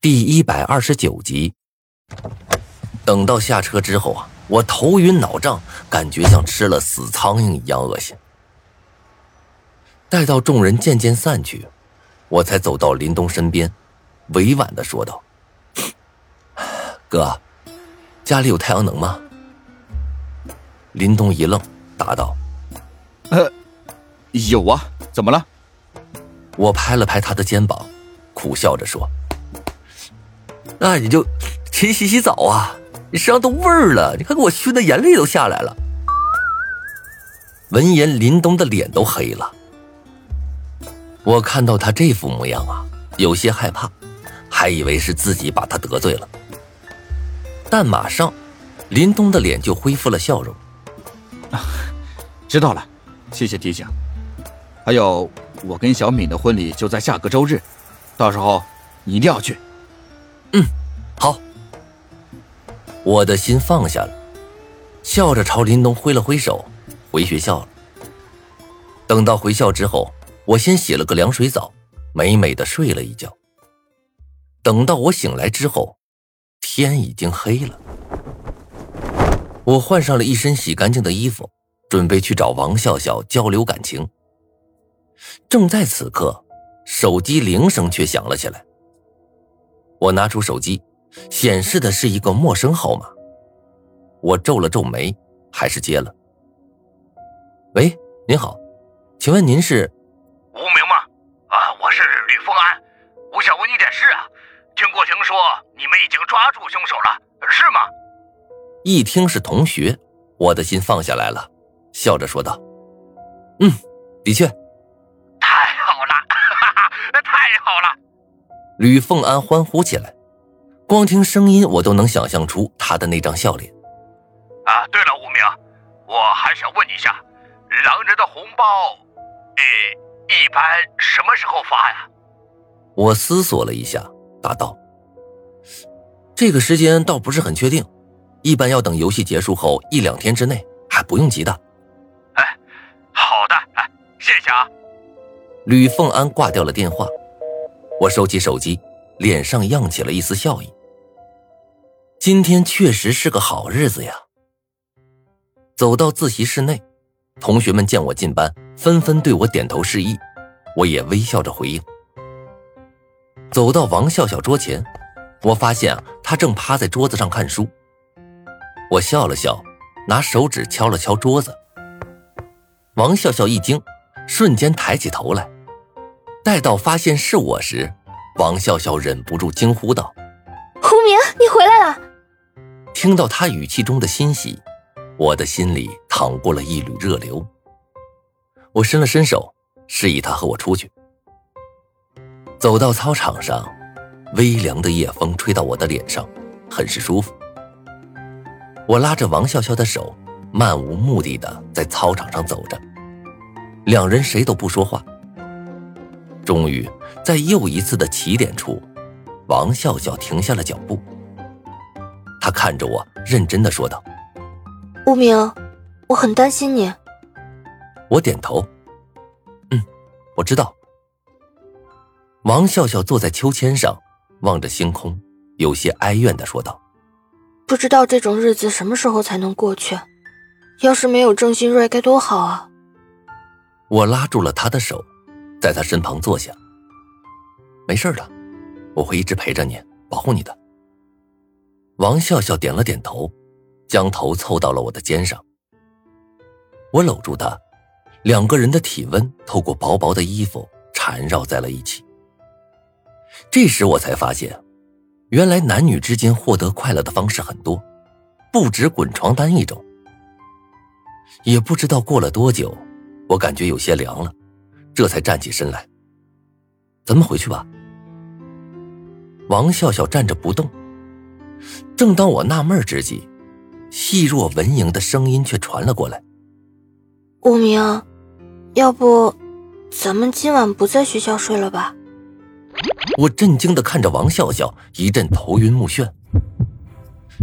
第一百二十九集。等到下车之后啊，我头晕脑胀，感觉像吃了死苍蝇一样恶心。待到众人渐渐散去，我才走到林东身边，委婉的说道：“哥，家里有太阳能吗？”林东一愣，答道：“呃，有啊，怎么了？”我拍了拍他的肩膀，苦笑着说。那你就勤洗洗澡啊！你身上都味儿了，你看给我熏的眼泪都下来了。闻言，林东的脸都黑了。我看到他这副模样啊，有些害怕，还以为是自己把他得罪了。但马上，林东的脸就恢复了笑容。知道了，谢谢提醒。还有，我跟小敏的婚礼就在下个周日，到时候你一定要去。嗯，好。我的心放下了，笑着朝林东挥了挥手，回学校了。等到回校之后，我先洗了个凉水澡，美美的睡了一觉。等到我醒来之后，天已经黑了。我换上了一身洗干净的衣服，准备去找王笑笑交流感情。正在此刻，手机铃声却响了起来。我拿出手机，显示的是一个陌生号码。我皱了皱眉，还是接了。喂，您好，请问您是无名吗？啊，我是吕凤安，我想问你点事啊。听过听说你们已经抓住凶手了，是吗？一听是同学，我的心放下来了，笑着说道：“嗯，的确。”吕凤安欢呼起来，光听声音我都能想象出他的那张笑脸。啊，对了，无名，我还想问你一下，狼人的红包，呃，一般什么时候发呀？我思索了一下，答道：“这个时间倒不是很确定，一般要等游戏结束后一两天之内，还不用急的。”哎，好的，哎，谢谢啊。吕凤安挂掉了电话。我收起手机，脸上漾起了一丝笑意。今天确实是个好日子呀。走到自习室内，同学们见我进班，纷纷对我点头示意，我也微笑着回应。走到王笑笑桌前，我发现啊，他正趴在桌子上看书。我笑了笑，拿手指敲了敲桌子。王笑笑一惊，瞬间抬起头来。待到发现是我时，王笑笑忍不住惊呼道：“胡明，你回来了！”听到他语气中的欣喜，我的心里淌过了一缕热流。我伸了伸手，示意他和我出去。走到操场上，微凉的夜风吹到我的脸上，很是舒服。我拉着王笑笑的手，漫无目的的在操场上走着，两人谁都不说话。终于，在又一次的起点处，王笑笑停下了脚步。他看着我，认真的说道：“无名，我很担心你。”我点头：“嗯，我知道。”王笑笑坐在秋千上，望着星空，有些哀怨的说道：“不知道这种日子什么时候才能过去？要是没有郑新瑞，该多好啊！”我拉住了他的手。在他身旁坐下，没事的，我会一直陪着你，保护你的。王笑笑点了点头，将头凑到了我的肩上。我搂住他，两个人的体温透过薄薄的衣服缠绕在了一起。这时我才发现，原来男女之间获得快乐的方式很多，不止滚床单一种。也不知道过了多久，我感觉有些凉了。这才站起身来，咱们回去吧。王笑笑站着不动。正当我纳闷之际，细若蚊蝇的声音却传了过来：“无名，要不咱们今晚不在学校睡了吧？”我震惊的看着王笑笑，一阵头晕目眩。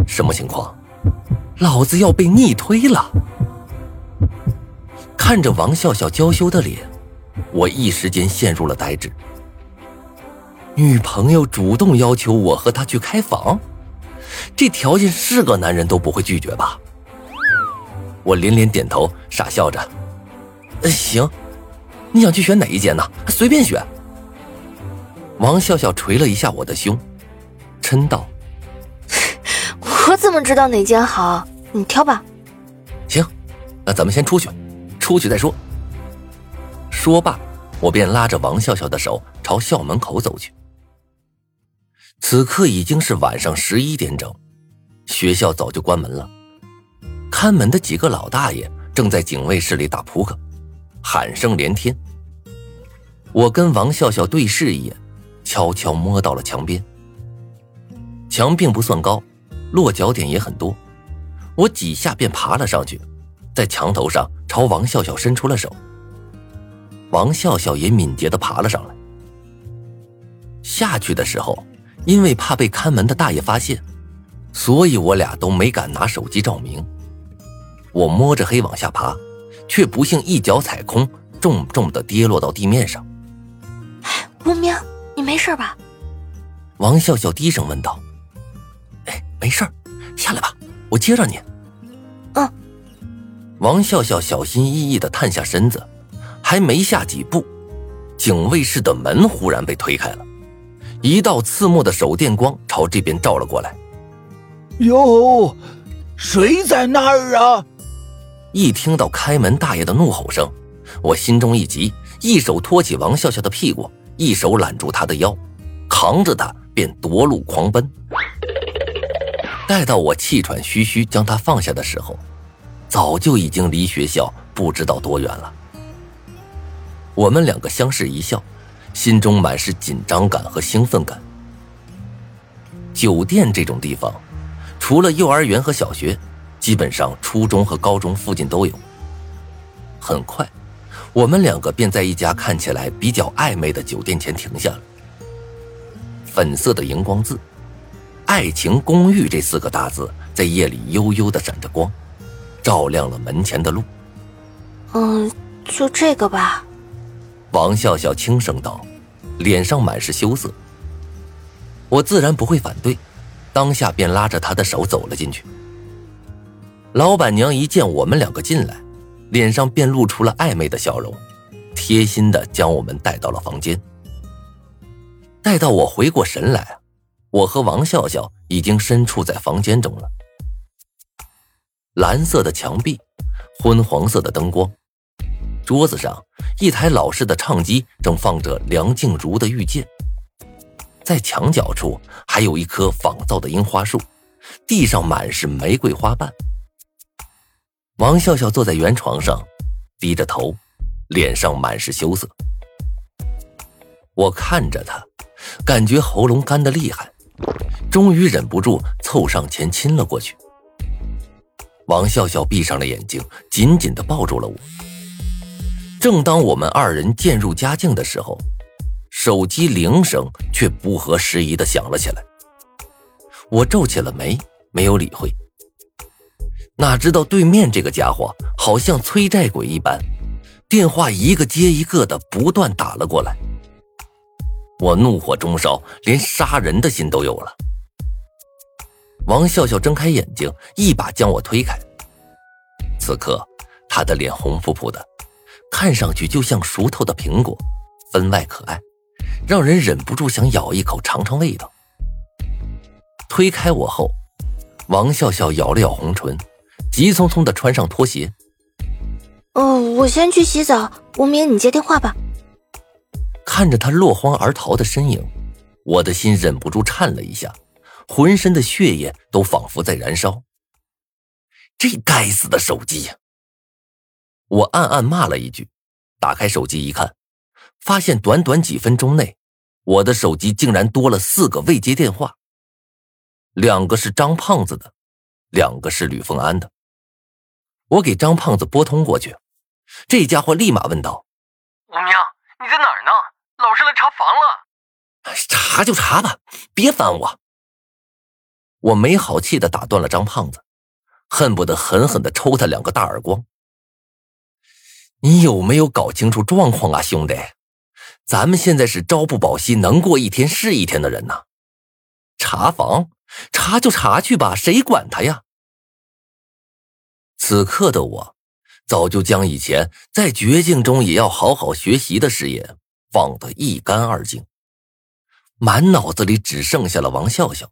什么情况？老子要被逆推了！看着王笑笑娇羞的脸。我一时间陷入了呆滞。女朋友主动要求我和她去开房，这条件是个男人都不会拒绝吧？我连连点头，傻笑着。行，你想去选哪一间呢？随便选。王笑笑捶了一下我的胸，嗔道：“我怎么知道哪间好？你挑吧。”行，那咱们先出去，出去再说。说罢，我便拉着王笑笑的手朝校门口走去。此刻已经是晚上十一点整，学校早就关门了。看门的几个老大爷正在警卫室里打扑克，喊声连天。我跟王笑笑对视一眼，悄悄摸到了墙边。墙并不算高，落脚点也很多，我几下便爬了上去，在墙头上朝王笑笑伸出了手。王笑笑也敏捷的爬了上来。下去的时候，因为怕被看门的大爷发现，所以我俩都没敢拿手机照明。我摸着黑往下爬，却不幸一脚踩空，重重的跌落到地面上。无名，你没事吧？王笑笑低声问道。哎，没事下来吧，我接着你。嗯。王笑笑小心翼翼的探下身子，还没下几步，警卫室的门忽然被推开了，一道刺目的手电光朝这边照了过来。哟，谁在那儿啊？一听到开门大爷的怒吼声，我心中一急，一手托起王笑笑的屁股，一手揽住她的腰，扛着她便夺路狂奔。待到我气喘吁吁将他放下的时候，早就已经离学校不知道多远了。我们两个相视一笑，心中满是紧张感和兴奋感。酒店这种地方，除了幼儿园和小学。基本上，初中和高中附近都有。很快，我们两个便在一家看起来比较暧昧的酒店前停下了。粉色的荧光字“爱情公寓”这四个大字在夜里悠悠的闪着光，照亮了门前的路。嗯，就这个吧。王笑笑轻声道，脸上满是羞涩。我自然不会反对，当下便拉着他的手走了进去。老板娘一见我们两个进来，脸上便露出了暧昧的笑容，贴心的将我们带到了房间。待到我回过神来，我和王笑笑已经身处在房间中了。蓝色的墙壁，昏黄色的灯光，桌子上一台老式的唱机正放着梁静茹的《遇见》，在墙角处还有一棵仿造的樱花树，地上满是玫瑰花瓣。王笑笑坐在圆床上，低着头，脸上满是羞涩。我看着他，感觉喉咙干得厉害，终于忍不住凑上前亲了过去。王笑笑闭上了眼睛，紧紧地抱住了我。正当我们二人渐入佳境的时候，手机铃声却不合时宜的响了起来。我皱起了眉，没有理会。哪知道对面这个家伙好像催债鬼一般，电话一个接一个的不断打了过来。我怒火中烧，连杀人的心都有了。王笑笑睁开眼睛，一把将我推开。此刻，他的脸红扑扑的，看上去就像熟透的苹果，分外可爱，让人忍不住想咬一口尝尝味道。推开我后，王笑笑咬了咬红唇。急匆匆的穿上拖鞋。哦，我先去洗澡，吴明你接电话吧。看着他落荒而逃的身影，我的心忍不住颤了一下，浑身的血液都仿佛在燃烧。这该死的手机呀！我暗暗骂了一句，打开手机一看，发现短短几分钟内，我的手机竟然多了四个未接电话，两个是张胖子的，两个是吕凤安的。我给张胖子拨通过去，这家伙立马问道：“吴明，你在哪儿呢？老师来查房了。”“查就查吧，别烦我。”我没好气的打断了张胖子，恨不得狠狠的抽他两个大耳光。“你有没有搞清楚状况啊，兄弟？咱们现在是朝不保夕，能过一天是一天的人呐。查房，查就查去吧，谁管他呀？此刻的我，早就将以前在绝境中也要好好学习的誓言忘得一干二净，满脑子里只剩下了王笑笑。